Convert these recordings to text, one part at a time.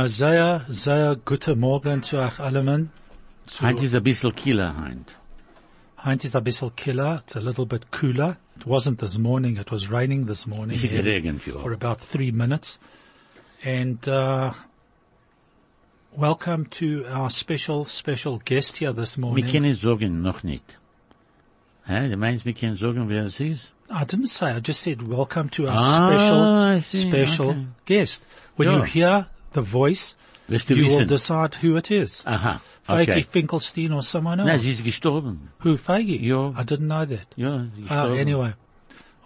Ein sehr, sehr guten Morgen zu euch allen. Heint ist ein bisschen Killer, Heint. Heint is a bisschen killer. It's a little bit cooler. It wasn't this morning. It was raining this morning. Ist here geregnet, ja. For about three minutes. And, uh, welcome to our special, special guest here this morning. Wir können sagen, noch nicht. Hä? Du meinst, wir können sagen, wer es ist? I didn't say, I just said welcome to our Ah, special, special okay. guest. When Yeah. you hear the voice, Wirst du you will decide who it is. Aha, Feige. Finkelstein or someone else. Na, sie ist gestorben. Who, Feige? Yeah. I didn't know that. Ja, sie ist Ah, gestorben. anyway.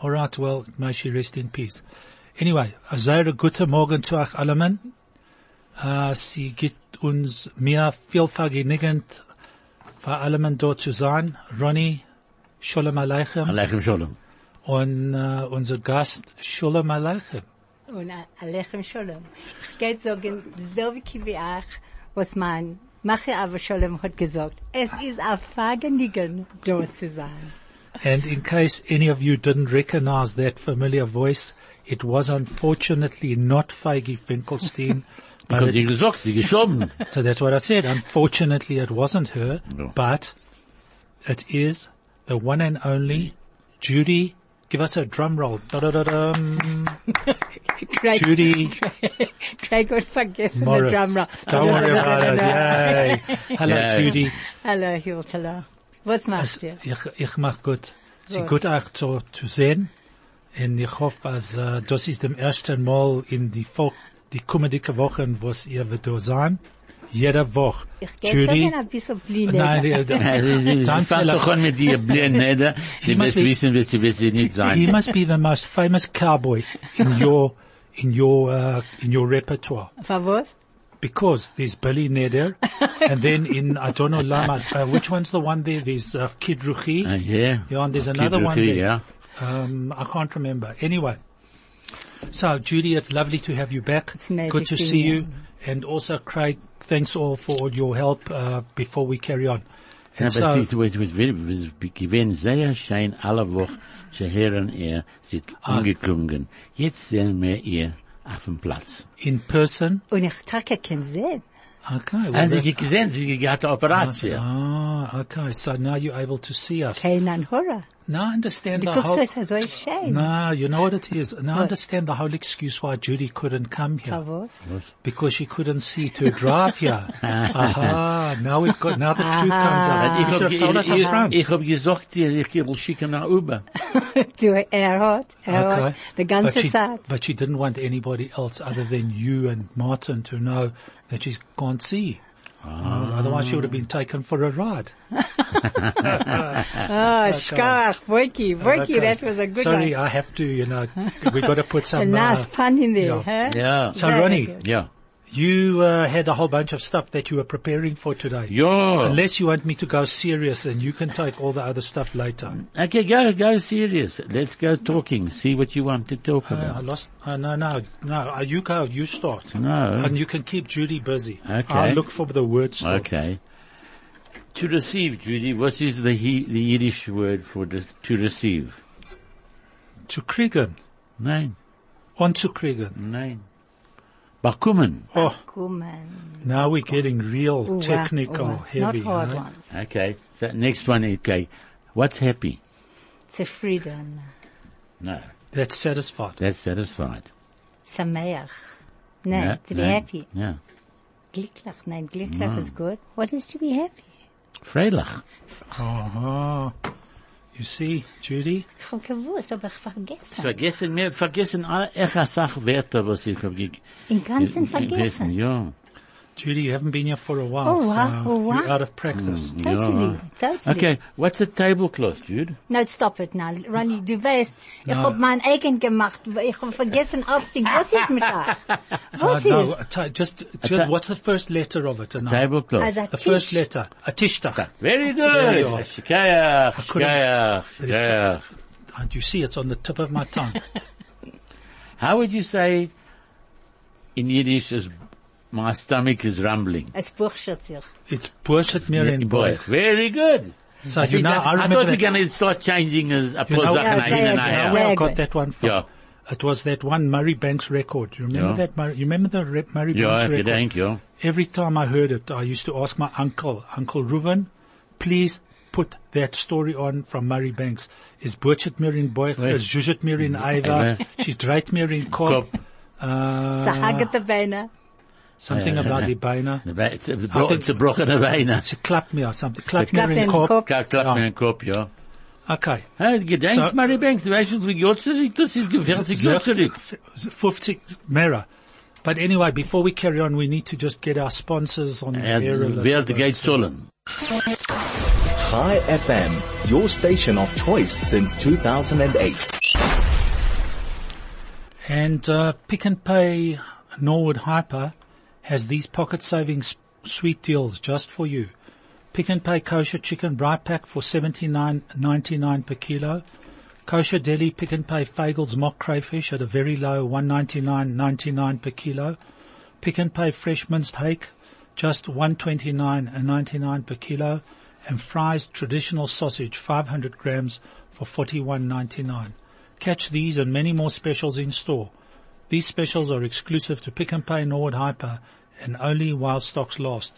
All right, well, may she rest in peace. Anyway, a sehr guten Morgen zu euch allen. Uh, sie gibt uns mir viel vergnügend, vor allem dort zu sein. Ronnie, Shalom Aleichem. Aleichem Shalom. Und uh, unser Gast, Shalom Aleichem. Und Alechem Shalom. Ich geht sagen, so wie wie was mein Mache aber Shalom hat gesagt. Es ist ein Vergnügen, dort zu sein. And in case any of you didn't recognize that familiar voice, it was unfortunately not Feige Finkelstein. but Because it- sie gesagt, sie gestorben. So that's what I said. Unfortunately, it wasn't her, No. but it is the one and only Judy. Give us a drum roll. Craig, Judy Craig hat vergessen Moritz. den Drummer. Don't worry about it. Yay. Hello, Yeah. Judy. Hallo, Hiltala. Was machst du? Ich, ich mach gut. Sie Gut. gut euch zu, zu sehen. Und ich hoffe, dass, äh, das ist dem ersten Mal in die, Vol- die kommende Wochen, wo ihr wird da sein. Jede Woche. Ich gehe Judy. sagen ein bisschen blind. Nein, Dann fängt doch an mit dir blind, nieder. Sie must wirst be- wissen, wer sie, wer sie nicht He sein. must be the most famous cowboy in your in your uh, in your repertoire Für was? because there's Billy Neder, and then in I don't know Lama. Uh, which one's the one there? There's uh, Kid Ruchi. Ah, Ja. Yeah, and there's Kid another one Ruchi, there. Ja. Um, I can't remember. Anyway, so Judy, it's lovely to have you back. It's magic Good to see here. you, and also Craig. Thanks all for all your help uh, before we carry on. Ja, And aber so, es ist- es ist very- es ist gewesen sehr schön zu hören, er sieht Ah. angeklungen. Jetzt sehen wir ihr auf dem Platz. in person. Und ich trage kein Sehen. Okay. well, Also, gesehen, sie hat eine Operation. ah, okay. So now you're able to see us. Kein Horror. Now I understand Du the guckst whole. euch so schön. No, you know what it is. Now I understand the whole excuse why Judy couldn't come here because she couldn't see to drive here. Aha! Now we've got now the truth comes out. Ich You should hab, have told us up ich, front. ich hab gesagt, dir, ich will schicken nach Uber. Du, er hat, er Okay, hat, die but ganze she, Zeit. but she didn't want anybody else other than you and Martin to know that she can't see. Uh, otherwise, she would have been taken for a ride. oh, Schkach, Boyki, Boyki, Okay. that was a good Sorry, one. I have to. You know, we've got to put A some. nice uh, pun in there, yeah. huh? Ja. so, Very Ronnie, good. You uh, had a whole bunch of stuff that you were preparing for today. Ja. Unless you want me to go serious and you can take all the other stuff later. Okay, go, go serious. Let's go talking. See what you want to talk Uh, I about. lost. Uh, no, no, no. Uh, you go. You start. No. And you can keep Judy busy. Okay. I'll look for the words. Okay. To receive, Judy, what is the he, the Yiddish word for this, to receive? To kriegen. Nein, On to kriegen. nein. Bekommen. Oh, Come on. now we're getting real Ooh, technical, wow, wow. heavy. Not hard huh? ones. Okay. So next one, okay. What's happy? Zufrieden. No, That's satisfied. that's satisfied. Sameach. No, Yeah, to be nein, happy. Yeah. Glücklich. Nein, glücklich is good. What is to be happy? Freilich. Uh-huh. You see, Judy? Ich hab gewusst, aber ich vergessen. Vergessen mir, vergessen alle echt eine Sache Wörter, was ich hab ge- Im Ganzen vergessen. Ja. Judy, you haven't been here for a while, Oh, wow, so oh, wow. you're out of practice. Totally, totally. Okay, what's a tablecloth, Jude? No, stop it now. Ronnie, du weißt, ich No. hab mein eigen gemacht. Ich hab vergessen aufzustehen. Was ist mit euch? Uh, Was no, ist? a just, just what's the first letter of it? A Tablecloth. Also, The first letter. A tishtach. Very good. There you are. Shikayach, couldn't- shikayach, shikayach. And you see, it's on the tip of my tongue. How would you say in Yiddish as my stomach is rumbling? Es buchschert sich. It's Burset mir in boy. boy. Very good. So I, you know, that- I I thought we that- we're going to start changing a, a You know- Sachen Yeah, nach hin yeah, und yeah. You know where I got that one from? Yeah. It was that one Murray Banks record. You remember Yeah. that? Murray, you remember the re- Murray Ja, Banks ich record? gedenk, ja. Every time I heard it, I used to ask my uncle, Uncle Reuven, please put that story on from Murray Banks. Is Burchett mir in Boich, Right. is Jujit mir in Aiva, Aiva. she dreit mir in Kop, Kop. uh, the Beine. Something Uh, about die Beine. The Be- It's a I bro- think- it's a brochene Beine. She klappt mir, something, klappt Klappt mir in in Kop. Kop. Ka- Klappt Ja. mir in den Kopf, ja. Okay. Hey, gedenkst, So- Mary Banks, du weißt schon, wie Jahr zurück, das ist 40 Jahre zurück. 50 Mera. But anyway, before we carry on, we need to just get our sponsors on the air. a little Welt bit. geht zollen. Chai FM, your station of choice since 2008. And uh, Pick and Pay Norwood Hyper has these pocket saving sweet deals just for you. Pick and Pay kosher chicken bright pack for seventy nine ninety nine per kilo. Kosher deli Pick and Pay Fagels mock crayfish at a very low one ninety nine ninety nine per kilo. Pick and Pay fresh minced hake just one twenty nine and ninety nine per kilo. And fries traditional sausage five hundred grams for forty one ninety nine. Catch these and many more specials in store. These specials are exclusive to Pick and Pay Norwood Hyper and only while stocks last.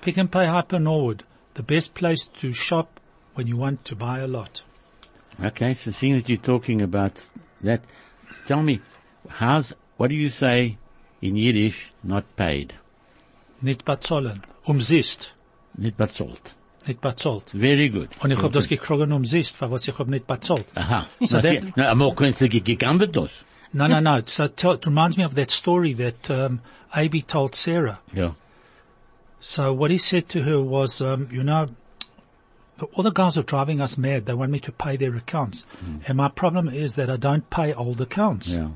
Pick and Pay Hyper Norwood, the best place to shop when you want to buy a lot. Okay, so seeing that you're talking about that, tell me, how's, what do you say in Yiddish, not paid? Nicht bezahlen. Umsist. Nicht bezahlt. Nicht bezahlt. Very good. Und ich hab das gekriegt umsist, für was ich hab nicht bezahlt. Aha. So that- ge- Na, einmal kannst du ge- gegangen das. No, no, no. So tell, it reminds me of that story that um, Abby told Sarah. Ja. So what he said to her was, um, you know, the, all the guys are driving us mad. They want me to pay their accounts. And my problem is that I don't pay old accounts. Ja.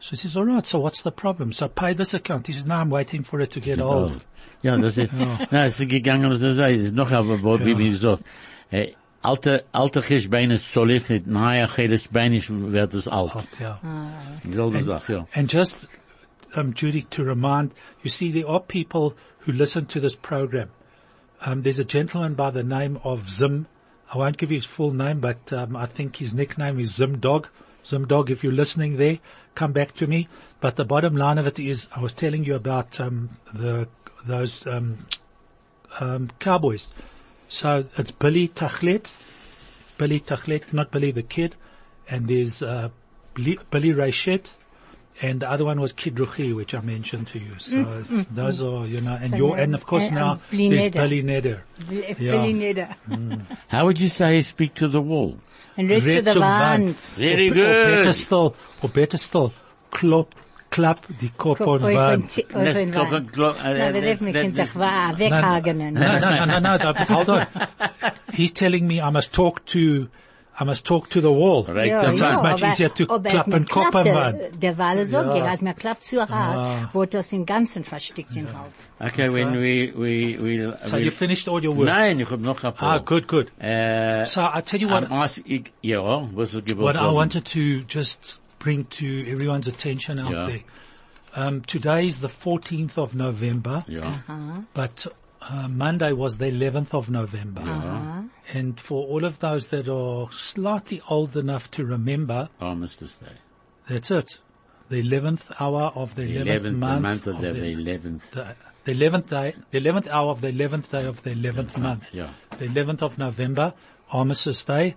So he says, all right, so what's the problem? So pay this account. He says, no, I'm waiting for it to get old. Ja, das ist, na, es ist gegangen, was sagt, es ist noch aber, wo, wie mir gesagt, alte, alte Geschbeine soll ich, neue Geschbeine wird es alt. Alt, yeah. Selbe Sache, ja. And just, um, Judy, to remind, you see, there are people who listen to this program. Um, there's a gentleman by the name of Zim. I won't give you his full name, but um, I think his nickname is Zim Dog. Zim Dog, if you're listening there, come back to me. But the bottom line of it is, I was telling you about um, the those um, um, cowboys. So it's Billy Tachlet, Billy Tachlet, not Billy the Kid, and there's uh, Billy, Billy Rachet, and the other one was Kid Ruchi, which I mentioned to you. So those are, you know, and So your, and of course and, now um, Billy there's Neder. Billy Neder. Billy Neder. How would you say speak to the wall? And read to the Red Very Or, good. Or better still, or better still, klop, klap die kop on wand. Net kloppen, klop- uh, Na, wir dürfen that- sich wahr. No, no, no, no, no, no, hold on. He's telling me I must talk to, I must talk to the wall. Right, Ja, that's so ja, it's much aber- easier to aber clap and mir cop klappt, am äh, Wand. Der Wahl so, Ja. als mir klappt zu hart, wurde das im Ganzen verstickt im Hals. Okay, when we, we, we, So we you finished all your work? Nein, ich hab noch ein paar. Ah, good, good. Äh, So I tell you what, am Aas- ich, ja, was du gewollt what I wanted to just bring to everyone's attention out Yeah. there. Um, today is the 14th of November, Ja, but uh, Monday was the 11th of November. ja. And for all of those that are slightly old enough to remember, Armistice Day. that's it. The 11th hour of the 11th, 11th month, month of the the, 11th. the, the 11th day, the 11th hour of the 11th day of the 11th month. Yeah. The 11th of November, Armistice Day,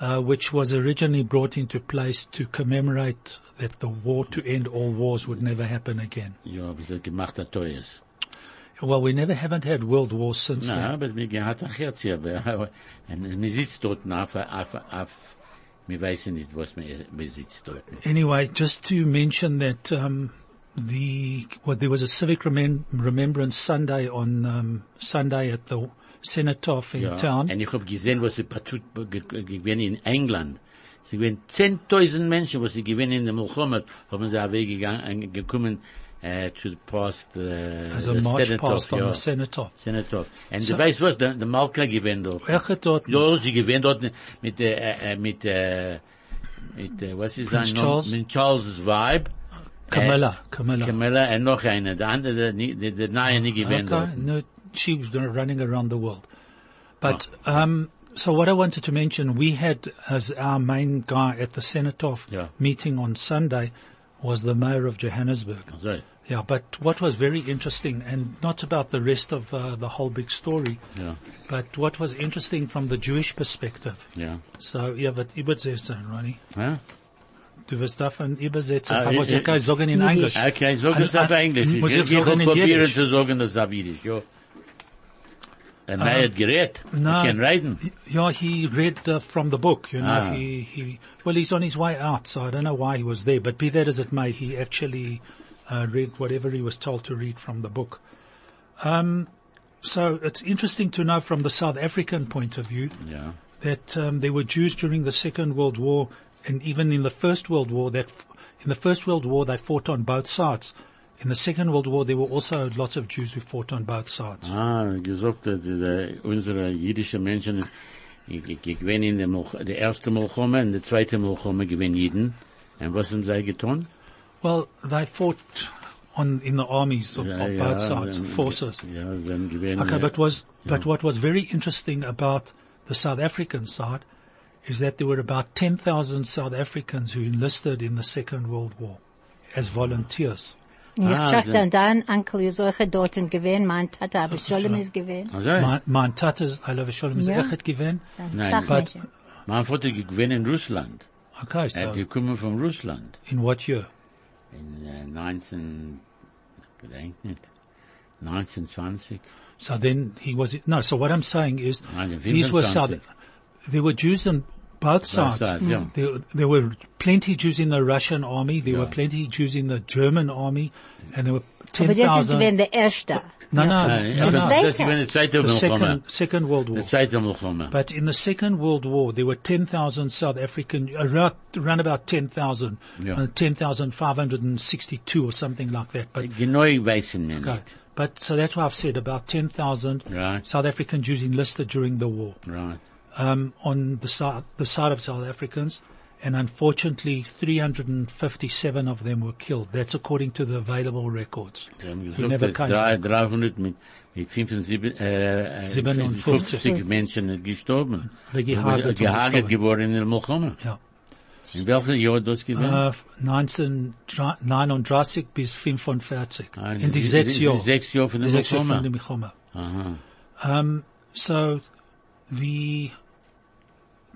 uh, which was originally brought into place to commemorate that the war to end all wars would never happen again. Ja, wie so gemacht hat Teures. Well, we never haven't had world wars since Na, then. aber mir hat ein Herz hier, aber, und mir sitzt dort auf, auf, auf, nicht, was dort. Anyway, just to mention that um, the well, there was a civic remem- remembrance Sunday on um, Sunday at the Cenotaph in Ja, town. und ich hab gesehen, was sie patut, gewesen in England. Sie gewinnen 10.000 Menschen, was sie gewinnen in der Milchommet, haben sie weggegangen, gekommen, äh, to the past, äh, as a the march Cenotaph, past on ja. the Cenotaph. Cenotaph. Und So- du weißt was, der, der Malka gewinnt dort. Welche dort? Ja, sie gewinnt dort mit, äh, äh, mit, äh, mit, äh, was ist sein Name? Charles? Mit Charles' Vibe. Camilla, Camilla. Camilla und noch eine. Der andere, der, der, der neue nicht gewinnt Okay, dort. She was running around the world. But um, So what I wanted to mention, we had as our main guy at the Cenotaph Yeah. meeting on Sunday was the mayor of Johannesburg. Yeah, but what was very interesting, and not about the rest of uh, the whole big story, yeah, but what was interesting from the Jewish perspective. yeah. So, ja, wat übersetzen, Ronnie? Huh? Du wirst davon übersetzen. Ah, muss äh, ich gleich sagen in Jiddisch. Englisch. Okay, sag es auf Englisch. Ich will ich ich will sagen in probieren zu sagen, das auf Jiddisch, Meier hat gerät. No. Er kann reden. Yeah, he read uh, from the book, you know, Ah. he, he, well, he's on his way out, so I don't know why he was there, but be that as it may, he actually, uh, read whatever he was told to read from the book. Um, so it's interesting to know from the South African point of view Ja. that, um, there were Jews during the Second World War and even in the First World War that, in the First World War they fought on both sides. In the Second World War there were also lots of Jews who fought on both sides. Ah, gesagt, unsere jüdische Menschen, ich, ich, ich gewinne in der, der erste Milchome und der zweite Milchome gewinnen Jeden. Und was haben sie getan? Well, they fought on in the armies of, of both sides, forces. Ja, gewinnen. Okay, but was but what was very interesting about the South African side is that there were about ten thousand South Africans who enlisted in the Second World War as volunteers. Ich Ah, dachte, so. dein Onkel ist solche dort gewesen, mein Tata, aber Scholem ist gewesen. Also, My, my tatas, I love Shalom, is echt gewesen. Nein, but- nicht. mein Vater gewinnen in Russland. Okay, Er so hat gekommen von Russland. in what year? In äh, 19, ich gedenk nicht, 1920. So then he was no. So what I'm saying is Nein, these were South. There were Jews on both sides. sides, yeah. There, there were plenty Jews in the Russian army. There were Yeah. plenty Jews in the German army, and there were ten Aber das ist thousand. gewesen der erste. No, no, Nein, no, das- no. das gewinnen die zweite The Milchome. second, second World War. Die. But in the Second World War, there were 10,000 South African, around, around about 10,000, Yeah. uh, 10,562 or something like that. But, Genau weißen wir okay. But, so that's why I've said about 10,000 Right. South African Jews enlisted during the war, Right. Um, on the side, the side of South Africans. And unfortunately, 357 of them were killed. That's according to the available records. Sie haben We gesagt, never dass came drei- back. 300 mit, mit 75, äh, äh, 57. 50 Menschen gestorben. Die gehagelt und Gehagelt gestorben. geworden in Milchome. Ja. In welchem Jahr das gewesen? Uh, 1939 bis 45. Ah, in die sechs Jahre. sechs Jahre von der Die sechs Jahre Milchome. von der Milchome. Aha. Um, so the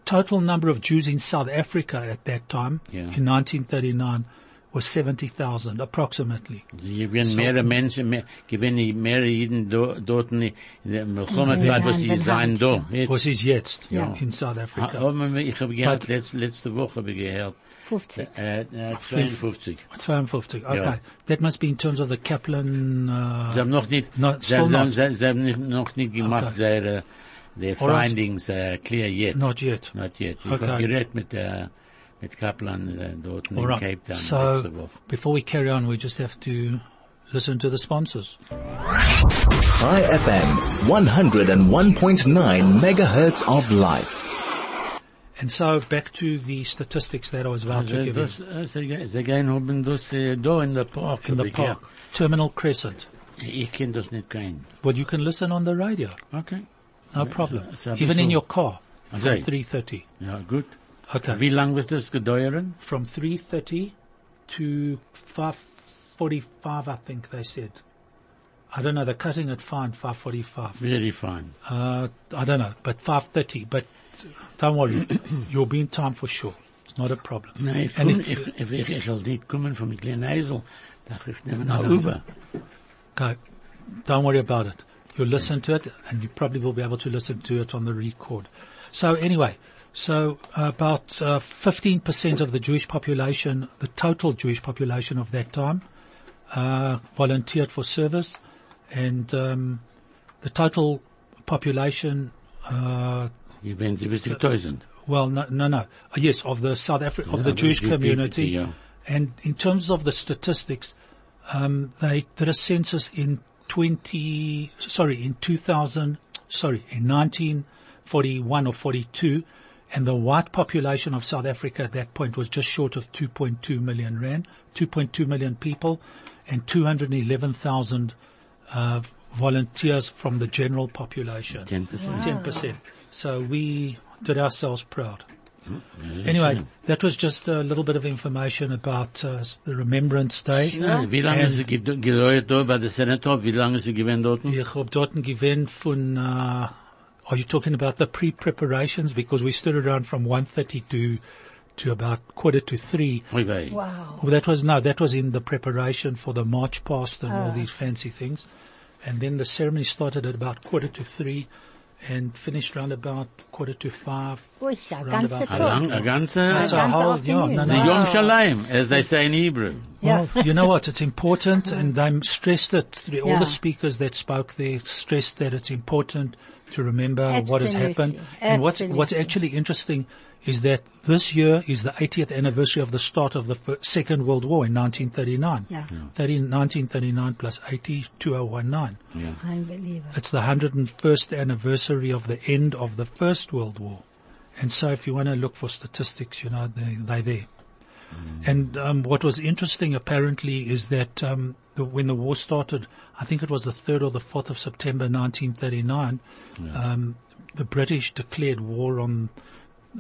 total number of Jews in South Africa at that time, Yeah. in 1939, was 70,000 approximately. Sie gewinnen mehrere Menschen, mehr, gewinnen mehrere Jeden do, dort in der Milchome-Zeit, was sie Hand in sein Hand, da. ja. Jetzt. Was is jetzt Ja. in South Africa. Oh, aber Ich habe gehört, letzte, letzte Woche habe ich gehört, 50. Eh, eh, eh, äh, äh, 52. 52. Okay. Yeah. That must be in terms of the Kaplan, uh, Sie haben noch nicht, No, sie, still haben, not. sie, sie haben nicht, noch nicht gemacht, Okay. ihre, die Alright. findings, are clear yet. not yet. Not yet. Ich Okay. habe geredet mit, äh, uh, mit Kaplan, uh, äh, dort in All right. Cape Town So before we carry on, we just have to listen to the sponsors. Chai FM, 101.9 megahertz of life. And so back to the statistics that I was about to Also, give you. das, sie, ge- sie gehen haben das, äh, da in der Park. in the hab ich park. Terminal Crescent. gehört. Ich kann das nicht gehen. Well, you can listen on the radio. Okay. No problem. so- so ein Even in your car. From 3.30. ja, gut. Okay. Wie lang wird das gedauern? From 3.30 to 5.45, I think they said. I don't know. They're cutting it fine, 5.45. Very fine. Uh, I don't know, but 5.30. But don't worry. You'll be in time for sure. It's not a problem. Nee, ich, And komm, if- von kleinen Eisel. Dachte ich, nehme nach no, Uber. Okay. Don't worry about it. You'll listen to it and you probably will be able to listen to it on the record. So anyway, so about uh, 15% of the Jewish population, the total Jewish population of that time, uh, volunteered for service and um, the total population, uh, Die werden 70.000. well, no, no, no. Uh, yes, of the South Africa, of the Jewish community. yeah. And in terms of the statistics, um, they did a census in 20, sorry, in 2000, sorry, in 1941 or 42, and the white population of South Africa at that point was just short of 2.2 million rand, 2.2 million people, and 211,000 uh, volunteers from the general population. 10%. Ten percent. So we did ourselves proud. Anyway, that was just a little bit of information about uh, the Remembrance Day. Ja, Wie lange And- ist sie gedauert da bei der Cenotaph? Wie lange ist sie gewesen dort? Ich hab dort gewähnt von, uh, are you talking about the pre-preparations? Because we stood around from 1.30 to, to about quarter to three. Oi. Wow. Well, that was, no, that was in the preparation for the march past and all these fancy things. And then the ceremony started at about quarter to three and finished round about quarter to five. Ui, a Round ganze about- A Tag. a ganze, That's a whole, yeah, no, the no. Yom Shalayim, as they say in Hebrew. Well, you know what? It's important, and they stressed it. All Yeah. the speakers that spoke there stressed that it's important to remember what has Absolutely. happened. And what's what's actually interesting is that this year is the 80th anniversary of the start of the fir- Second World War in 1939. Yeah. 30, 1939 plus 80, 2019. Yeah. Unbelievable. It's the 101st anniversary of the end of the First World War. And so if you want to look for statistics, you know, they, they're there. And um, what was interesting apparently is that um, the, when the war started, I think it was the 3rd or the 4th of September 1939, um, the British declared war on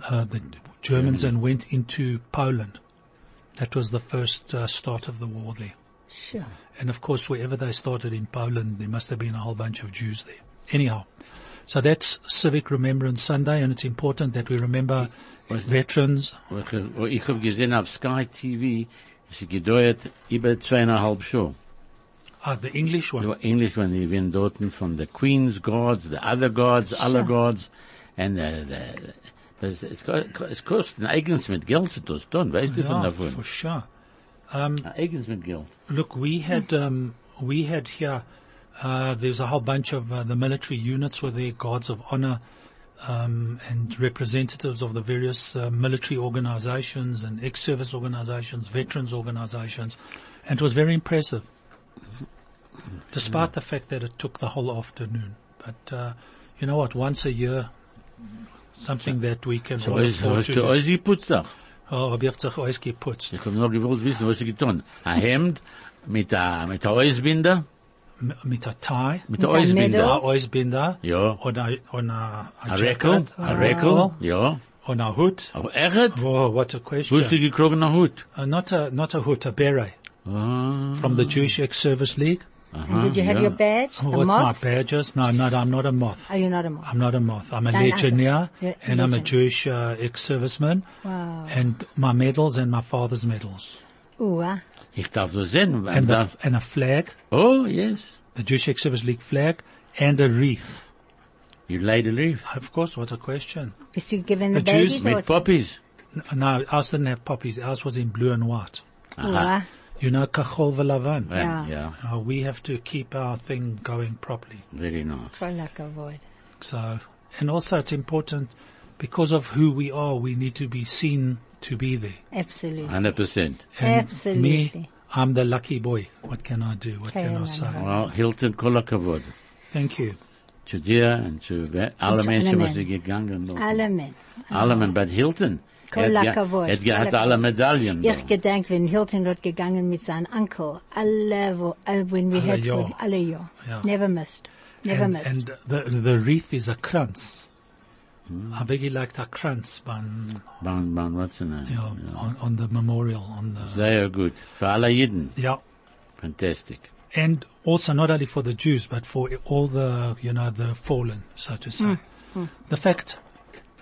uh, the Germans and went into Poland. That was the first uh, start of the war there. Sure. And of course, wherever they started in Poland, there must have been a whole bunch of Jews there. Anyhow, so that's Civic Remembrance Sunday, and it's important that we remember veterans. Ich, ich hab gesehen auf Sky TV, sie gedauert über zweieinhalb. Uh, the English one. The English when die werden dort von the Queen's Guards, the other guards, alle guards, and uh, the, es, es, es kostet eigens mit Geld zu das tun, weißt du von davon? for sure. Eigens mit Geld. Look, we had um, we had here. Uh, there's a whole bunch of uh, the military units were there, guards of honor, um, and representatives of the various uh, military organizations and ex-service organizations, veterans organizations, and it was very impressive. Despite the fact that it took the whole afternoon, but uh, you know what? Once a year, something that we can So hast to du alles geputzt? Oh, hab ich sich ausgeputzt. Ich hab nur gewollt wissen, was sie getan. Ein Hemd mit a, mit a Eisbinder, M- Mit a tie. mit a Mit a Eisbinder. Medal. a Eisbinder. Ja. Und a, und a, a A Reckel, a Reckel, ja. Und a hood. Aber echt? Whoa, what a Wo question. hast du gekriegt einen Hut? Uh, not a, not a hood, a beret. Ah, From the Jewish Ex-Service League. And did you have ja. your badge? Oh, the what's moth? my badges? No, no, I'm not a moth. Are you not a moth? I'm not a moth. I'm a No, no. legionnaire Yeah, and I'm a. Jewish uh, ex-serviceman. Wow. And my medals and my father's medals. Ooh, ah. Ich darf so sehen. And, da, the, and a flag, oh, yes. the Jewish Ex-Service League flag, and a wreath. You laid a leaf. Of course, what a question. Bist du given the The baby Jews Mit daughter? Poppies. No, ours didn't have poppies. Ours was in blue and white. Ooh, ah. You know, kachol v'lavan. Yeah. Yeah. yeah. Uh, we have to keep our thing going properly. Very nice. Kol hakavod. So, and also it's important because of who we are, we need to be seen to be there. Absolutely. 100%. And Absolutely. Me, I'm the lucky boy. What can I do? What can I say? Well, Hilton kol hakavod. Thank you. Zu dir und zu we- alle zu Menschen, was sie Menschen. gegangen sind. Alle men. Alle Menschen. But Hilton. Kol er hat ge- hakavod. hat ge- hat alle. Medaillen. Ich gedenk, wenn Hilton dort gegangen mit seinem Onkel, alle, wo, all, when we Alle had, Jahr. alle Jahr. Ja. Never missed. Never and, missed. and the, the wreath is a kranz. I beg like a kranz on, Ban, ban, what's the name? you know, on, on the memorial, on the, Sehr gut. Für alle Jeden. yeah. Fantastic. and also not only for the Jews, but for all the, you know, the fallen, so to say. The fact,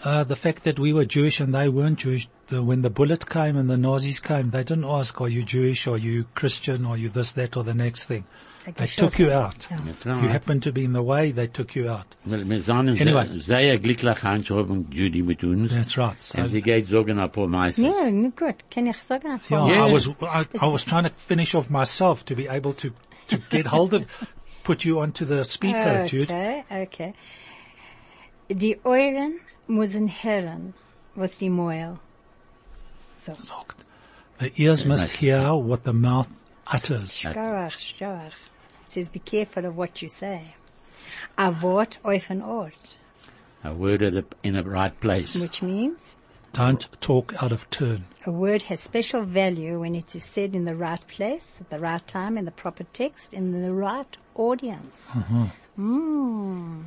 uh, the fact that we were Jewish and they weren't Jewish, the, when the bullet came and the Nazis came, they didn't ask, are you Jewish, are you Christian, are you this, that, or the next thing. Like They took you out. Yeah. You happened to be in the way, they took you out. Weil wir sind Anyway. sehr, sehr glücklich anzuhaben, Judy mit uns. That's right. So, Und sie geht sagen ein paar Meisters. Ja, nu gut. Kann ich sagen? yeah, Frau? Yeah. I was, I, I was trying to finish off myself to be able to, to get hold of, put you onto the speaker, Jude. Okay, okay. Die Euren müssen hören, was die Mäuel sagt. The ears must hear what the mouth utters. Starach, starach. It says, be careful of what you say. A Wort auf ein Ort, A word at the, in the right place. which means Don't talk out of turn. A word has special value when it is said in the right place, at the right time, in the proper text, in the right audience. Mm.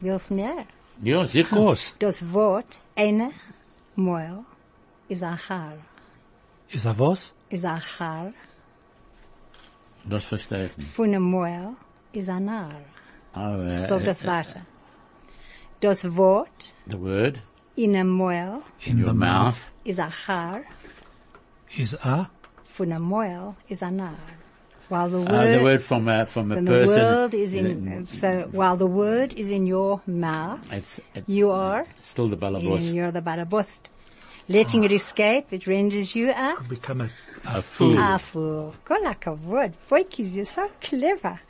Willst mehr? Ja, Of sicher. course. Das Wort eine Moel is a har. Is that was? Is a har. Das verstehe ich nicht. Von a Moel is a nar. Oh, ah, äh, eh, So äh, das eh, weiter. Das Wort The word in a Moel In your the mouth. is a har. is a. Von a Moel is a nar. While the Uh, word the word uh, from a, from a And the person. word is in, uh, so while the word is in your mouth, It's, it's you are, still the and you're the barabost. Letting it escape, it renders you a, Become a, A fool. a fool. Kol hakavod. Boykis, you're so clever.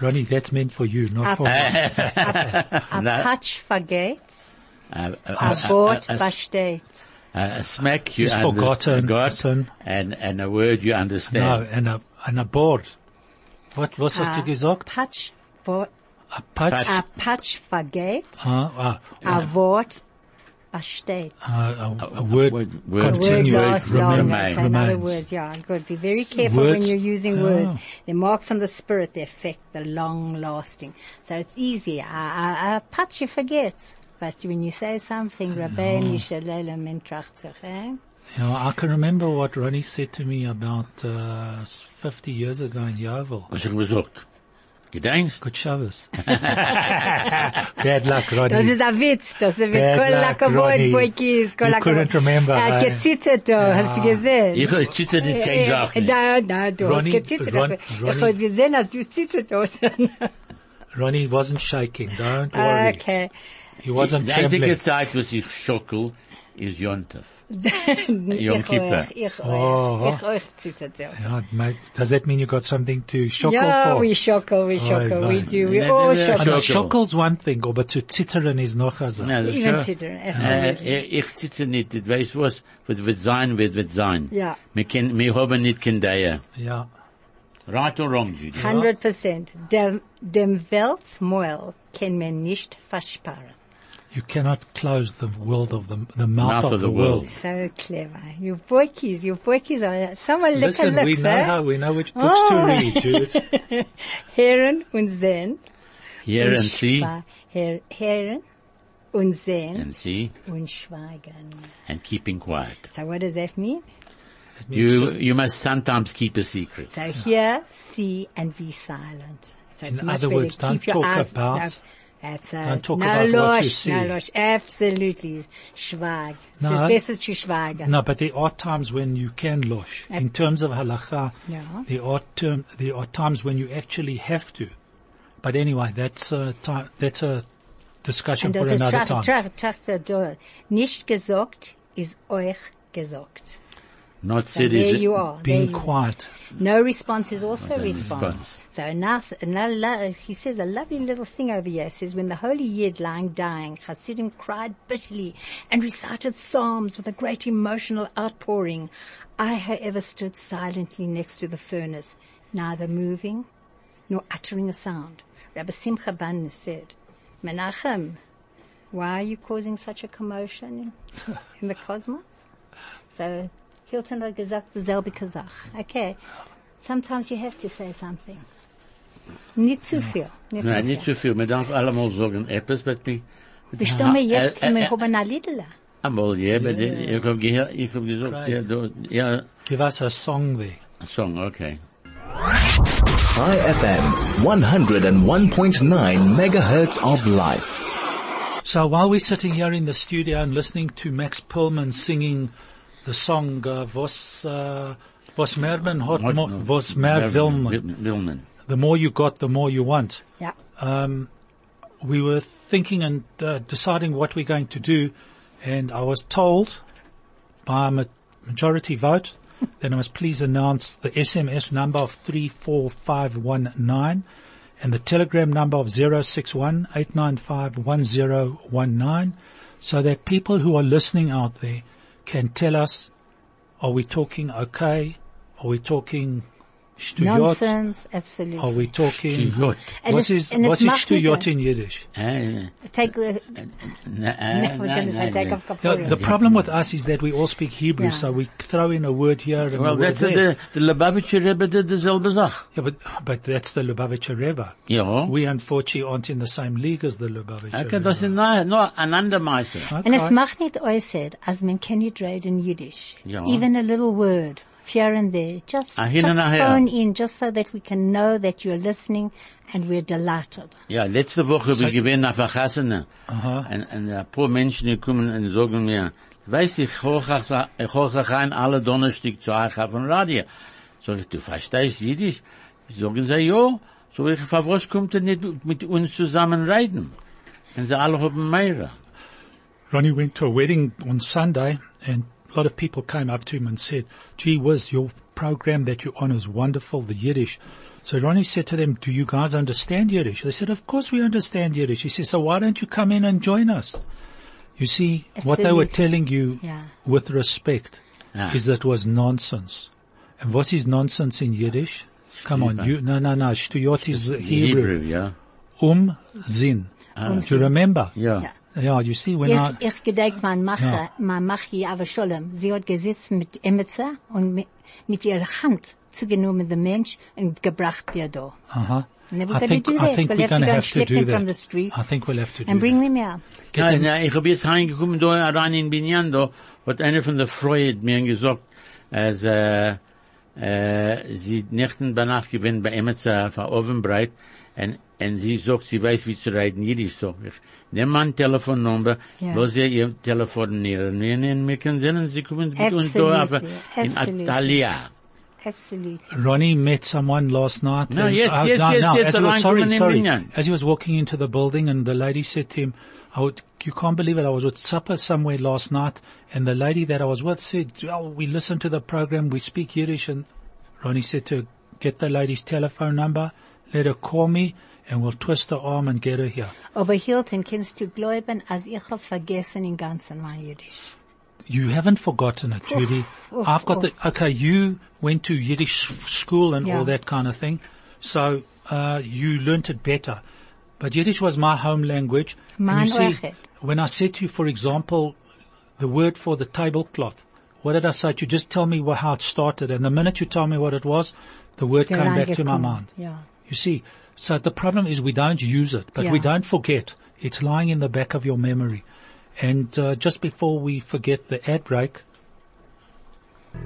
Ronnie, that's meant for you, not A, for me. a No. patch forgets. A, a, a a, a, versteht. a, a smack you Is forgotten, forgotten. and, and a word you No, understand. and a, and a board. What, was hast du A gesagt? patch, wort, A patch? a patch vergeht, Ah, a wort versteht. ah, a, a, a word, word- word- word continues, lasts remain- longer. remain- So in other words, yeah, good. Be very careful words- when you're using Oh. words. The marks on the spirit, the effect, the long lasting. So it's easy. A, a, a patch you forget. But when you say something, Rabbeinu Shalala Mentrachtach, eh? You know, I can remember what Ronnie said to me about uh, 50 years ago in Yeovil. Was ich gesagt? Gedenkst? Good Shabbos. Bad luck, Das Ronnie. ist ein Witz. Das ist Bad kol luck, hakavod, Ronnie. boykis, kol You couldn't remember, Er hat gezittert da, hast du gesehen? Ich, ich zitter nicht kein Sach nicht. Da, da, du hast Ronnie- gezittert. Ich habe gesehen, dass du zittert hast. Ronnie wasn't shaking. Don't worry. Okay. He wasn't Die einzige trembling. Zeit, was ich schockel, ist Jontef. Ich Yom Kippur. Oh. euch, ich euch zittert sehr. Yeah, mate, does that mean you got something to shockle Yeah, for? we shockle, we shockle, we do, we Yeah, all yeah, And shockle. the Shockle. shockle's one thing, oh, aber to zitteren is noch a Ja, das ist Even schon- zittern, Äh, absolutely. äh, ich zitze nicht, du weißt was, was wird sein, wird, wird sein. Ja. Wir kennen, wir haben nicht Kinder. Yeah. Right or wrong, Judy? 100%. Dem, dem Weltsmoel kann man nicht versparen. You cannot close the world of the, the mouth, Mouth of, the world. So clever. You boykies, you boykies are someone lecker Listen, we know eh? how, we know which books Oh. to read, Jude. Hören und sehen. Hear und and see, schwa- Her- Hören und sehen and see, und schweigen. and keeping quiet. So what does that mean? You, you must sometimes keep a secret. So hear, see, and be silent. So it's In much other better. words, Keep don't your talk eyes, about- no, that's uh, don't talk no about what you see. no losh, absolutely. Schweig. No. No. It's best to schweigen. No, but there are times when you can losh. In terms of halacha, Yeah. there are term, there are times when you actually have to. But anyway, that's a that's a discussion Und for das ist another tracht, time. tracht, tracht. Nicht gesagt ist euch gesagt. Not So said there is you are. There Being quiet. No response is also Okay, response. response. So now, he says a lovely little thing over here. Says when the holy Yid lying dying, Hasidim cried bitterly and recited psalms with a great emotional outpouring. I, however, stood silently next to the furnace, neither moving nor uttering a sound. Rabbi Simcha Ban said, Menachem, why are you causing such a commotion in, in the cosmos? So Hilton hat gesagt, gesagt. Okay. Sometimes you have to say something. Nicht zu viel. Nicht Nein, zu nicht zu viel. Man darf allemal sagen etwas, but me. Bestimmt wir ah, jetzt, eh, Äh, eh, eh, ah, wir äh, haben ein Liedle. Einmal, ja, aber die- ich hab gehört, ich hab gesagt, ja, du- ja, Give us a song there. Song, okay. Chai FM 101.9 megahertz of life. So while we're sitting here in the studio and listening to Max Perlman singing the song, uh, was, uh, was Merman hot, What- mo- no, was Mer Wilman. The more you got, the more you want. Ja. um, we were thinking and uh, deciding what we're going to do, and I was told by a ma- majority vote that I must please announce the SMS number of 34519 and the telegram number of 061-895-1019 so that people who are listening out there can tell us, are we talking okay? Are we talking Stuyot? Nonsense, absolutely. Are we talking? Stuyot. And Was it's- is, and was Stuyot in Yiddish? Äh, Take the, na- I was going say take off the problem with us is that we all speak Hebrew, Yeah. so we throw in a word here and Well, a word that's there. the, the Lubavitcher Rebbe did dieselbe Sache. Yeah, but, but that's the Lubavitcher Rebbe. Ja. We unfortunately aren't in the same league as the Lubavitcher Okay, das ist Rebbe. nur, nur ein anderer Meister. And es Okay. macht nicht äußert, als man kann nicht reden Yiddish. Ja. Even a little word, here and there. Just, Ah, just und her. phone in, just so that we can know that you're listening and we're delighted. Ja, letzte Woche habe ich gewesen auf der Chassene. Aha. Und, und ein paar Menschen die kommen und sagen mir, weißt du, ich höre ich höre rein alle Donnerstag zu euch auf dem Radio. Sag ich, du verstehst Jiddisch? Sagen sie, ja. So ich, für was kommt ihr nicht mit uns zusammen reden? Und sie alle haben mehr. Ronnie went to a wedding on Sunday and a lot of people came up to him and said, gee whiz, your program that you're on is wonderful, the Yiddish. So Ronnie said to them, do you guys understand Yiddish? They said, of course we understand Yiddish. He says, so why don't you come in and join us? You see, what they were telling you Yeah. with respect Yeah. is that it was nonsense. And what is nonsense in Yiddish? Come on, you, no, no, no, Shtuyot is the Hebrew. ja. Um, Zin. Do you remember? Ja. Ja. Yeah, you see, when I, Ich, ich gedenk mein Macher, Ja. mein Machi Avasholem. Sie hat gesetzt mit Emetzer und mit, mit ihrer Hand zugenommen den Mensch und gebracht dir da. uh-huh. And then we're I think, I think we'll we're have to going to have to do that. from the streets I think we'll have to do that. and bring them here. Ja, them- na, ich hab jetzt reingekommen da rein in Binyan da, hat einer von der Freud mir gesagt, als äh, äh, sie nächten bei Nacht gewinnt bei Emetzer von Ovenbreit und, und sie sagt, sie weiß wie zu reden Jiddisch. So, ich nehm mal ein Telefonnummer, Ja. lass ihr ihr telefonieren. Wir, wir können sehen, sie kommen mit uns da auf, Absolutely, in absolutely. Atalia. Absolutely. Ronnie met someone last night. No, and- yes, uh, yes, no, yes, no, yes, as he was, sorry, sorry. As he was walking into the building and the lady said to him, I would, you can't believe it, I was at supper somewhere last night and the lady that I was with said, oh, we listen to the program, we speak Yiddish and Ronnie said to her, get the lady's telephone number, let her call me and we'll twist her arm and get her here. Aber Hilton, kannst du glauben, als ich hab vergessen in ganzen mein Jiddisch. You haven't forgotten it, Judy. oof, I've got oof. the, okay, you went to Yiddish school and Yeah. all that kind of thing. So, uh, you learnt it better. But Yiddish was my home language. And you see, when I said to you, for example, the word for the tablecloth, what did I say to you? Just tell me how it started. And the minute you tell me what it was, the word came back to my mind. Ja. You see, so the problem is we don't use it, but we don't forget. It's lying in the back of your memory. And uh, just before we forget the ad break,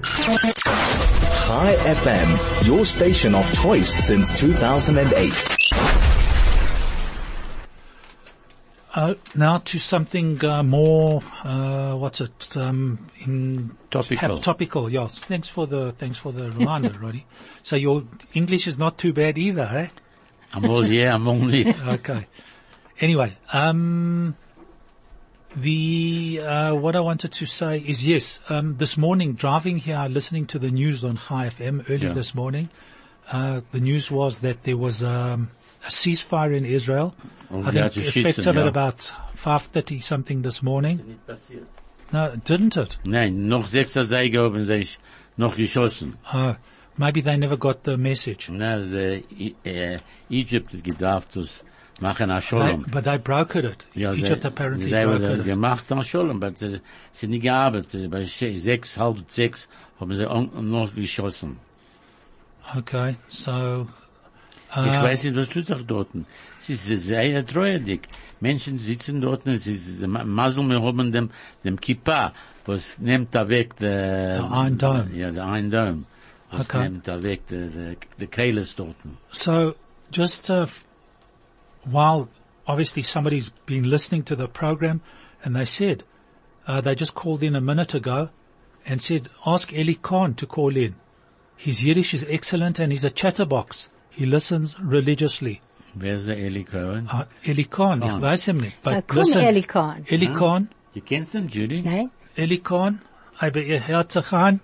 Chai FM, your station of choice since 2008. Uh, now to something uh, more, uh, what's it, um, in Topical. hap- topical, yes. Thanks for the thanks for the reminder, Roddy. So your English is not too bad either, eh? Amol yeah, amol nicht. okay. Anyway, um, the uh, what I wanted to say is yes. Um, this morning, driving here, listening to the news on Chai FM early Yeah. this morning, uh, the news was that there was um, a ceasefire in Israel. Oh, I think to Schützen, effective at about five thirty something this morning. No, didn't it? Nein, noch sechs Säge haben sich noch geschossen. Uh, maybe they never got the message. Na, the, äh, Egypt hat gedacht, das machen a They, but they brokered it. Ja, Egypt sie- apparently sie haben brokered it. gemacht a Sholom, aber sie sind nicht gearbeitet. Bei sechs, halb sechs haben sie noch geschossen. Okay, so. Ich Uh, weiß nicht, was tut dort. Es ist sehr treuerdig. Menschen sitzen dort, es ist Masel, wir haben dem, dem Kippa, was nimmt da weg der, Der Iron Dome. Ja, der Iron Dome. Was Okay. nimmt da weg der, der, der Keiles dort. So, just uh, while obviously somebody's been listening to the program, and they said uh, they just called in a minute ago and said, "Ask Eli Khan to call in. His Yiddish is excellent, and he's a chatterbox. He listens religiously." Wer ist der Eli Cohen? Uh, Eli Khan, ich weiß ihm nicht. So But komm, listen, Eli Khan. Eli Khan, Du kennst den, Judy? Nein? Eli Khan, aber ihr hört sich an,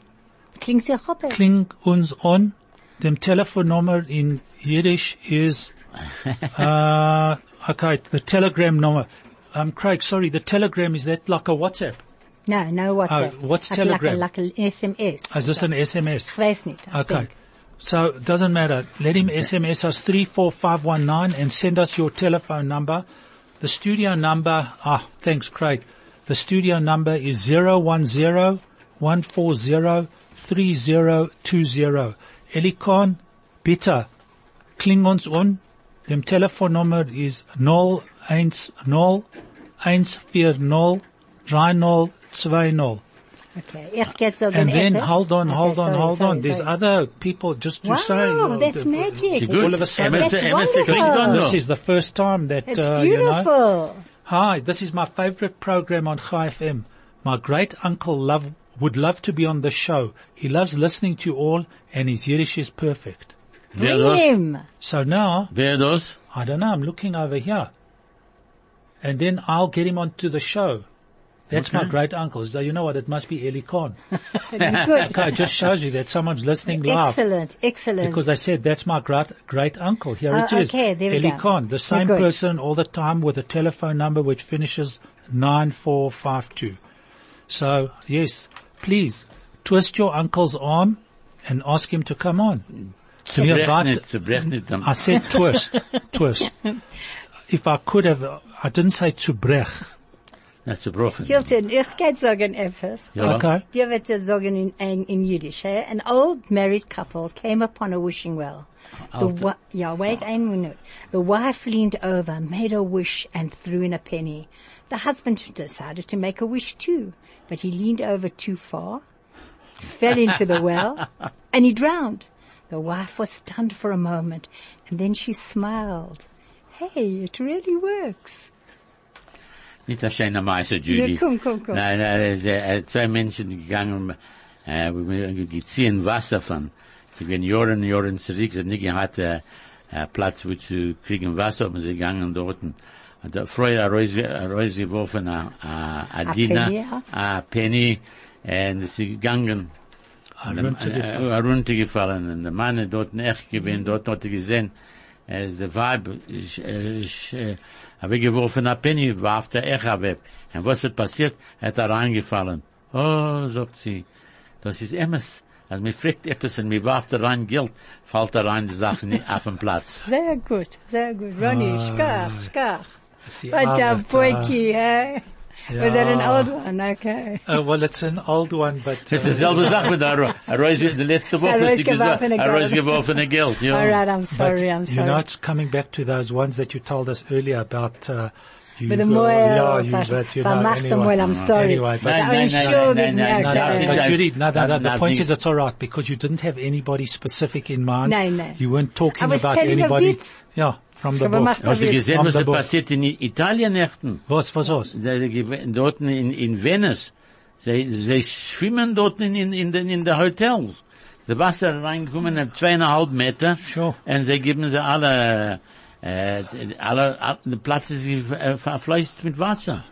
Klingt sich hoppe. kling uns an. Dem Telefonnummer in Yiddish is, uh, okay, the telegram number. Um, Craig, sorry, the telegram, is that like a WhatsApp? No, no WhatsApp. Oh, what's Like- Telegram? Like, a- like a SMS. Is this an SMS? Ich weiß nicht. I Okay. think. So it doesn't matter. Let him SMS us 34519 and send us your telephone number. The studio number, ah, thanks Craig. The studio number is 010 140 3020. Elikon, bitte, kling uns an. Dem Telefonnummer is 010 140 3020. Okay. Ich get so And then, hold on, Okay, hold on, hold sorry, on. There's sorry. other people just to Wow, say. uh, that's the- magic. Good. All of a sudden- MS, That's wonderful. This is the first time that, It's uh, you know. Hi, this is my favorite program on Chai FM. My great uncle love, would love to be on the show. He loves listening to you all and his Yiddish is perfect. Bring him. So now, Wer das? I don't know, I'm looking over here. And then I'll get him onto the show. That's my great uncle. So you know what? It must be Eli Khan. Good. Okay, it just shows you that someone's listening live. Excellent, excellent. Because I said that's my great great uncle. Here Oh, it uh, is. okay, there we Eli go. Khan, the same good. person all the time with a telephone number which finishes 9452. So, yes, please, twist your uncle's arm and ask him to come on. To me, Zerbrech about- nicht, zerbrech nicht. am- I said twist, twist. If I could have, I didn't say to brech. Na, zerbrochen. Hilton, ich kann sagen etwas. Ja. Okay. Dir wird es sagen in, in, in Yiddish. Eh? An old married couple came upon a wishing well. The yeah, wait a minute. The wife leaned over, made a wish, and threw in a penny. The husband decided to make a wish too, but he leaned over too far, fell into the well, and he drowned. The wife was stunned for a moment, and then she smiled. Hey, it really works. Nicht ein schöner Meister, Judy. Ja, komm, komm, komm. Nein, nein, es, äh, zwei Menschen gegangen, äh, wir wir geziehen Wasser von. Sie gehen Jahren, Jahren zurück, sie haben nicht gehabt, äh, äh, Platz, wo zu kriegen Wasser, aber sie gegangen dort. Und der Freude hat rausgeworfen, a, a, a ja. a Penny, und sie gegangen, Runtergefallen. äh, runtergefallen. Und der Mann ist dort echt gewesen, dort hat er gesehen, er ist der Weib, ich, äh, ich, habe geworfen a Penny, warf der Echa weg. Und was wird passiert? Er hat er reingefallen. Oh, sagt sie, das ist Emmes. Als mir fragt etwas und mir warf da rein Geld, fällt da rein die Sachen nicht auf den Platz. Sehr gut, sehr gut. Ronny, Ah. schkach, schkach. A Albert, uh, boyki, eh? Was that an old one? Okay. Uh, well, it's an old one, but Das ist uh, dieselbe Sache mit der, Ro- er Reus, die letzte Woche, Reus ist die gesagt, geworfene Reus Geld. geworfene Geld, ja. All right, I'm but sorry, I'm sorry. you sorry. know, it's coming back to those ones that you told us earlier about. Uh, you, With the uh, moel, yeah, you, versch- but you know, anyway. moel, I'm sorry. Anyway, but I'm sure that nein, nein, no, No, no, no, no. but Judy, no, no, no, the point is it's alright because you didn't have anybody specific in mind. Nein, nein. You weren't talking I was about telling a anybody. Yeah, from the book. Hast du Witz. gesehen, was passiert in Italien nächten? Was, was, was? Sie- Dort in, in Venice. Sie, sie schwimmen dort in, in, in, den, in den Hotels. Das Wasser reinkommen auf zweieinhalb Meter. Sure. Und sie geben sie alle, äh, alle, alle der Platz ist äh, verfleischt mit Wasser.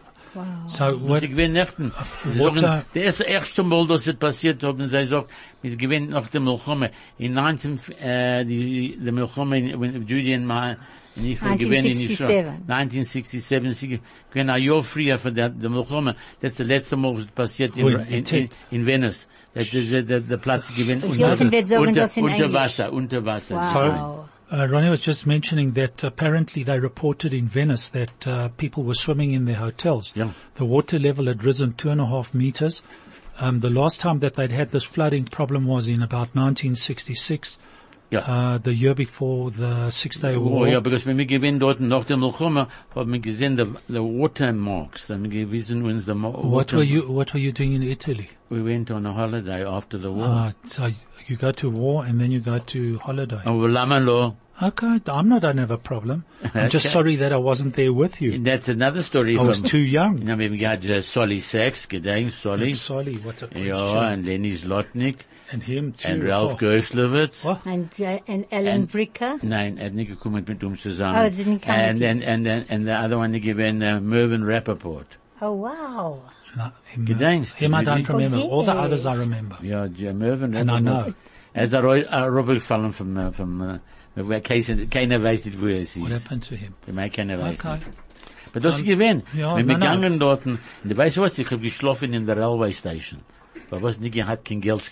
So what? Ich gewinn nächten. Sie Water- sagen, Der erste, erste Mal, dass es passiert, haben sie gesagt, mit gewinn nach dem Milchome. In 19, äh, die, der Milchome, in Judy und mein, und ich in Israel. 1967. Sie gewinnen ein Jahr früher für der, der Milchome. Das ist das letzte Mal, was es passiert in, in, in in, Venice. Das ist der, der, der Platz gewinn. Hilton unter, unter Wasser, unter Wasser. Wow. Uh, Ronnie was just mentioning that apparently they reported in Venice that uh, people were swimming in their hotels. Yeah. The water level had risen two and a half meters. Um, the last time that they'd had this flooding problem was in about 1966, Ja. uh, the year before the Six Day War. Oh, War. ja, because wenn wir gewinnen dort nach dem Milchome, haben wir gesehen, the, the watermarks, dann gewissen uns the mo- What were you, what were you doing in Italy? We went on a holiday after the war. Uh, so you go to war and then you go to holiday. Oh, well, Okay, I'm not, I don't have a problem. I'm just Okay. sorry that I wasn't there with you. that's another story. I was too young. Na, wir haben uh, Solly Sachs, gedenk Solly. Sorry, what a question. Ja, und Lenny Zlotnik, and him too. und Ralph Oh. Gerslowitz. What? And, uh, and Ellen And- Bricker. Nein, er hat nicht gekommen mit uns Oh, zusammen. er didn't come and, with and, and, and, and the other one, given uh, Mervyn Rappaport. Oh, wow. No, him, Gedenkst him I don't really? remember. All the others I remember. Ja, ja, Mervyn And I know. Er ist runtergefallen vom, äh, vom, äh, wer- keiner keiner weiß nicht, wo er ist. What happened to him? Ich meine, keiner weiß Okay. nicht. Aber das ist gewesen. ja, Wenn wir nein, nein. gegangen dort, und du weißt was, ich habe geschlafen in der Railway Station. Aber was Geld,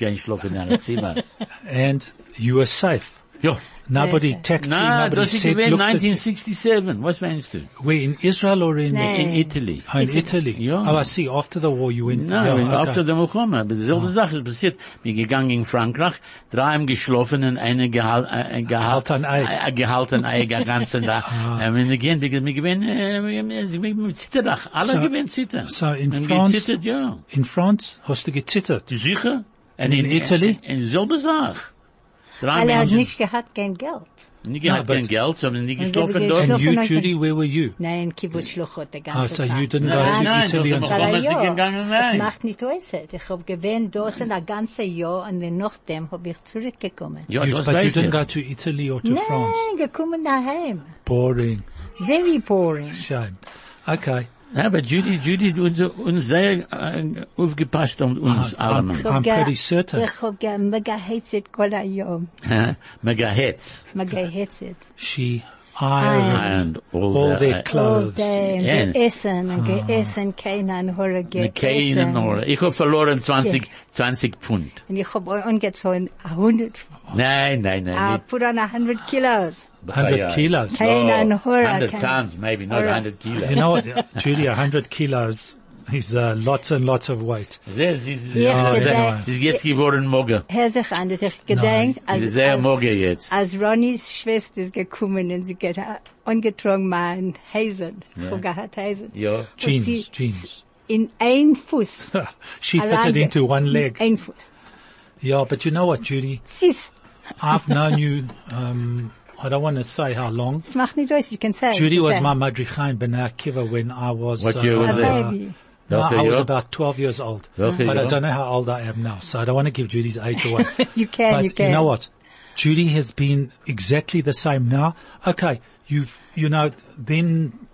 in einer Zimmer. and you were safe. Ja. Nobody Yes. attacked you. Na, Nobody das ist said, gewesen looked at- 1967. Was meinst du? Where in Israel or in Nee. In Italy. oh, in Italy. Italy? Ja. Oh, I see. After the war, you went. Nein, yeah, okay. after der Milchoma. Aber dieselbe Sache ist passiert. Wir gegangen in Frankreich, drei haben geschlafen und eine gehal, äh, äh gehalt, Gehalten Ei. äh, gehalten Ei, den ganzen Tag. Und ah. ähm, wir gehen, wir wir gewinnen, äh, wir- wir wir- mit Zitterach. Alle So- gewinnen Zitter. so in Wir France- gezittert, ja. In France, hast du gezittert. Sicher? And in Italy? In dieselbe Sache. Drei Weil er hat Menschen. nicht gehabt kein Geld. Nie No, gehabt kein Geld, sondern nie geschlafen dort. And you, Judy, where were you? Nein, Kibbutz Schluchot, die ganze Ah, so you didn't go to Italy das and ist Aber Warum ist ja, die gegangen? das Nein. macht nicht aus. Ich hab gewähnt dort ein ganzes Jahr und dann nachdem hab ich zurückgekommen. Ja, you, das but you didn't go to Italy or to France. Nein, gekommen daheim. Boring. Very boring. Shame. Okay. Ja, aber Judy, Judy hat uns, uns sehr äh, aufgepasst und uns Ah, alle. I'm- Ich hab I'm ge- pretty certain. Ich hab ge- mir gehetzet kol ayom. Megahertz. Mir gehetzet. She ironed And all, all the, their uh, All clothes. day, und Ja. geessen, und geessen, keinen Hore Keine geessen. Nur. Ich hab verloren 20, 20 Pfund. Und ich hab angezogen, a hundred, Nein, nein, nein. I put on a hundred kilos. 100 Ja. kilos. Keinen Hore. 100 kein- tons, maybe, not 100 kilos. You know what, Judy, 100 kilos is uh, lots and lots of weight. Sehr, sie, sie, sie, Ja, sie, gedacht- sie ist jetzt geworden Mogge. Hör sich an, dass ich gedenkt, Sie als, ist sehr als, Mogge jetzt. als Ronnys Schwester ist gekommen und sie hat angetragen mein Hazen. Ich hab gehabt Hazen. Ja. Jeans, sie- jeans. In ein Fuß. she fitted Alleine. into one leg. Ein Fuß. Yeah, but you know what, Judy? Sis, I've known you, um, I don't want to say how long. das macht nicht aus, ich kann sagen. Judy was my madricha in Bnei Akiva when I was, What year was A baby. No, I was about 12 years old. Welke But I don't know how old I am now, so I don't want to give Judy's age away. You can, but you can. you know what? Judy has been exactly the same now. Okay, you've, you know, then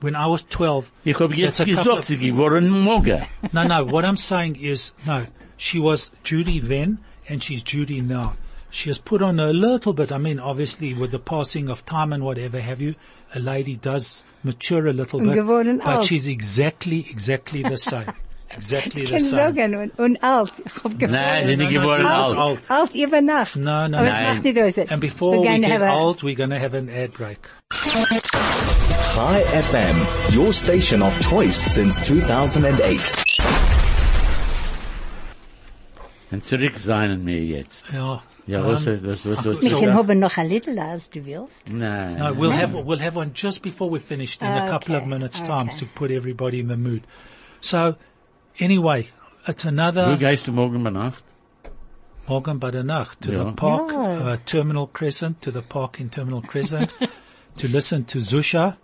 when I was 12, Ich hab jetzt That's a couple gesagt, sie geworden Mogge. no, no, what I'm saying is, no, she was Judy then and she's Judy now. She has put on a little bit, I mean, obviously with the passing of time and whatever have you, a lady does mature a little Und bit, geworden but alt. she's exactly, exactly the same. Exactly Ich the kann same. sagen, und, und alt. Ich hab geworden. Nein, sie ist nicht no, geworden no, alt. alt. Alt über Nacht. No, no, no. es macht nicht aus. And before We're we going to get have a- old, we're going to have an ad break. Chai FM, your station of choice since 2008. Und zurück seien wir jetzt. Yeah. Ja, Um, was, was, was, was, Wir So- können haben noch ein little, als du willst. Nein. No, we'll have we'll have one just before we're finished in a couple of Okay, minutes' time okay. to put everybody in the mood. So, anyway, it's Wo another gehst du morgen bei Nacht? Morgan by the Nacht to Yeah. the park, Yeah. uh, Terminal Crescent, to the park in Terminal Crescent, to listen to Zusha,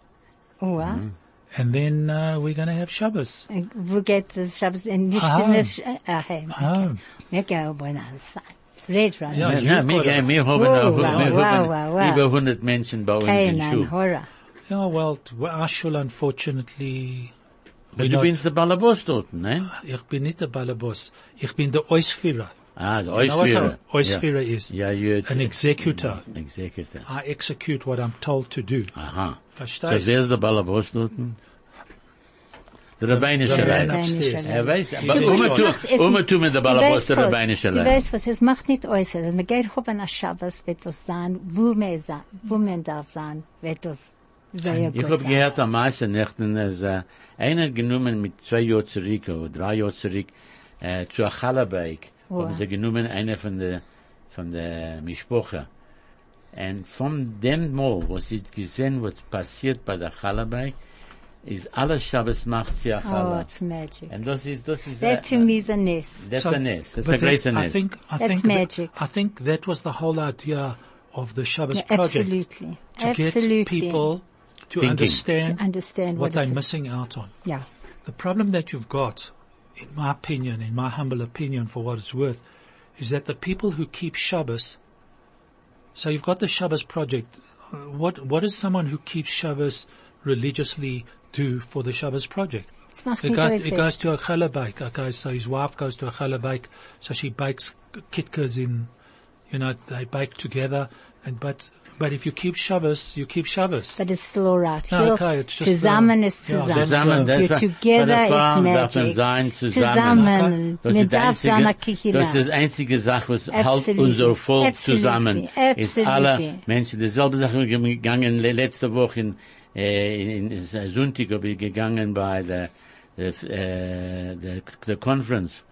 Oh, wow. and then uh, we're going to have Shabbos. Und Wo geht das? Schabes nicht Ah. in das, äh, heim. Home. Wir gehen aber in alles sein. Red run. Ja, Ja, you've ja, wir got gehen, a- wir haben, Wow, wir über 100 Menschen bei uns in Kein Schuh. Horror. Yeah, well, t- well, I shall unfortunately. Aber we du not- bist der Ballabos dort, ne? Ah, ich bin nicht der Ballerboss. Ich bin der Oisführer. Ah, der You know what Ausführer. an Oisführer is? Ja, you, An executor. Executor. I execute what I'm told to do. Aha. So, Verstehst wer ist der Ballabos dort? Der Rabbinische. Rabbi upstairs. Er weiß, aber charge. tu, mit der Ballabos der Rabbinische Du Leiter. weißt was, es macht nicht aus. Also, man geht hoben a Shabbos, wird das sein, wo man sein, wo man darf sein, wird das sehr Ich gut hab sein. gehört am meisten Nächten, dass äh, einer genommen mit zwei Jahren zurück oder drei Jahren zurück äh, zu Achalabeik. Wow. Haben sie genommen einer von der von der Mischpoche. Und von dem Mal, wo sie gesehen, was passiert bei der Achalabeik, ist alles Shabbos macht sie Oh, Achala. it's magic. Und das ist, das ist, That to me is a nest. That's So- ist ein Nest. Das ist but ein that- großer I Nest. think, I That's think, that- magic. I think that was the whole idea of the Shabbos Yeah, project. absolutely. To Absolutely. get people to Thinking. understand To understand what what they're it. missing out on. Yeah. The problem that you've got, in my opinion, in my humble opinion for what it's worth, is that the people who keep Shabbos, so you've got the Shabbos project, uh, what, what does someone who keeps Shabbos religiously do for the Shabbos project? Es macht He nicht goes, aus. goes to a challah bake. Okay, so his wife goes to a challah bake, so she bakes kitkas in, you know, they bake together, and but But if you keep Shabbos, you keep Shabbos. But it's still alright. No, okay, it's just, zusammen uh, ist yeah, zusammen. Zusammen, If das you're war- together, it's Frauen darf man magic. sein zusammen. Zusammen. Das Man ist, die darf sein a einzige, Kichila. das ist die einzige Sache, was hält Absolutely. unser Volk Absolutely. zusammen. Ist Absolutely. alle Menschen, dieselbe Sache gegangen, letzte Woche in, in, in Sonntag habe ich gegangen bei der, der, äh, der, der Conference.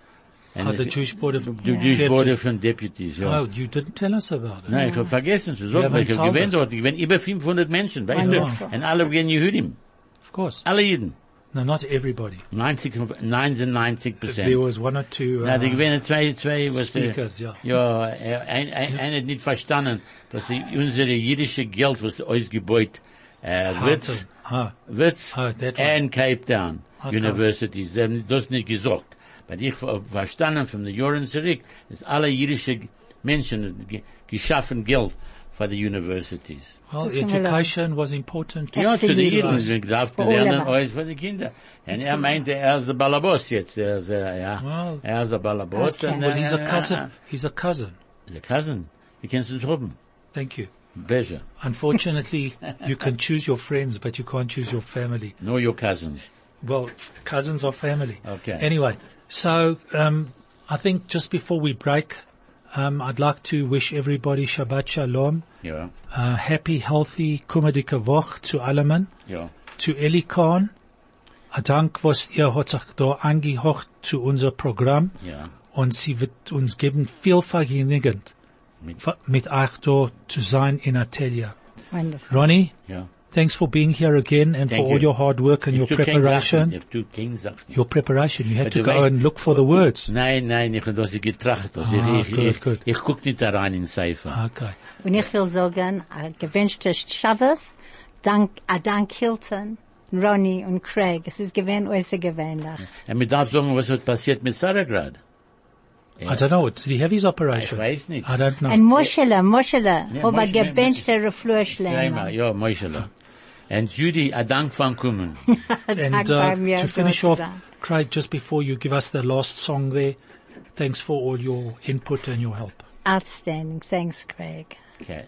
And Oh, the it's- Jewish Board of the Jewish Deputy- Board of Deputies, ja. Oh, you didn't tell us about it. Nein, ich habe vergessen zu sagen, haven't weil ich habe told gewähnt us. dort, ich gewähnt über 500 Menschen, weißt du? Wonderful. Und alle gehen Jehudim. Of course. Alle Jeden. No, not everybody. 90, 99 There Prozent. was one or two, Na, die uh, gewähnen zwei, zwei, was, äh, speakers, ja. ja, er- ein, ein, einer hat nicht verstanden, dass die, unsere jüdische Geld, was ausgebeut, wird, Ah, wird, Ah, and Cape Town Okay. Universities, sie haben das nicht gesagt. Weil ich ver- verstanden von den Jahren zurück, dass alle jüdische Menschen ge- geschaffen Geld für die Universities. well, Das education was important. Ja. Ja, zu den Absolut. Jeden, wir darf Für alle lernen was. alles für die Kinder. Und er meinte, er ist der Balabos jetzt, er ist, äh, ja, Well, er ist der Balabos. Okay. Well, he's a äh, cousin. He's a cousin. He's a cousin. Wie kannst du es haben? Thank you. Pleasure. Unfortunately, you can choose your friends, but you can't choose your family. Nor your cousins. Well, cousins are family. Okay. Anyway, so um, I think just before we break, um, I'd like to wish everybody Shabbat Shalom, Ja, uh, happy, healthy, kummadike Woch zu Allemann, ja. zu Eli. A Dank, was ihr hat sich da angehocht zu unser Programm Ja. und sie wird uns geben viel Vergnügen Mit- mit euch da zu sein in Atelier. Wonderful. Ronnie, Ja. thanks for being here again and Thank for all you. your hard work and your Ich tu preparation. Ich tu. Your preparation. You had But to go weißt- and look for the words. Nein, nein, ich habe das getracht. Also Ah, ich, gut, ich, gut. ich, ich guck nicht da rein in Seifer. Okay. Und ich will sagen, a gewünschte Shabbos, dank, a dank Hilton, Ronnie und Craig. Es ist gewähnt, äußer gewähnlich. Und mir darf sagen, was hat passiert mit Sarah grad. I don't know. Did he have his operation? Ich weiß nicht. I don't know. Und Moschele, Moschele, Ja, hab a Moschele, gewünschte Dreimal, Reflurschlänger. ja, Moschele. Und Judy, a Dank von Kommen. and uh, to finish off, Craig, just before you give us the last song there, thanks for all your input and your help. Outstanding. Thanks, Craig. Okay.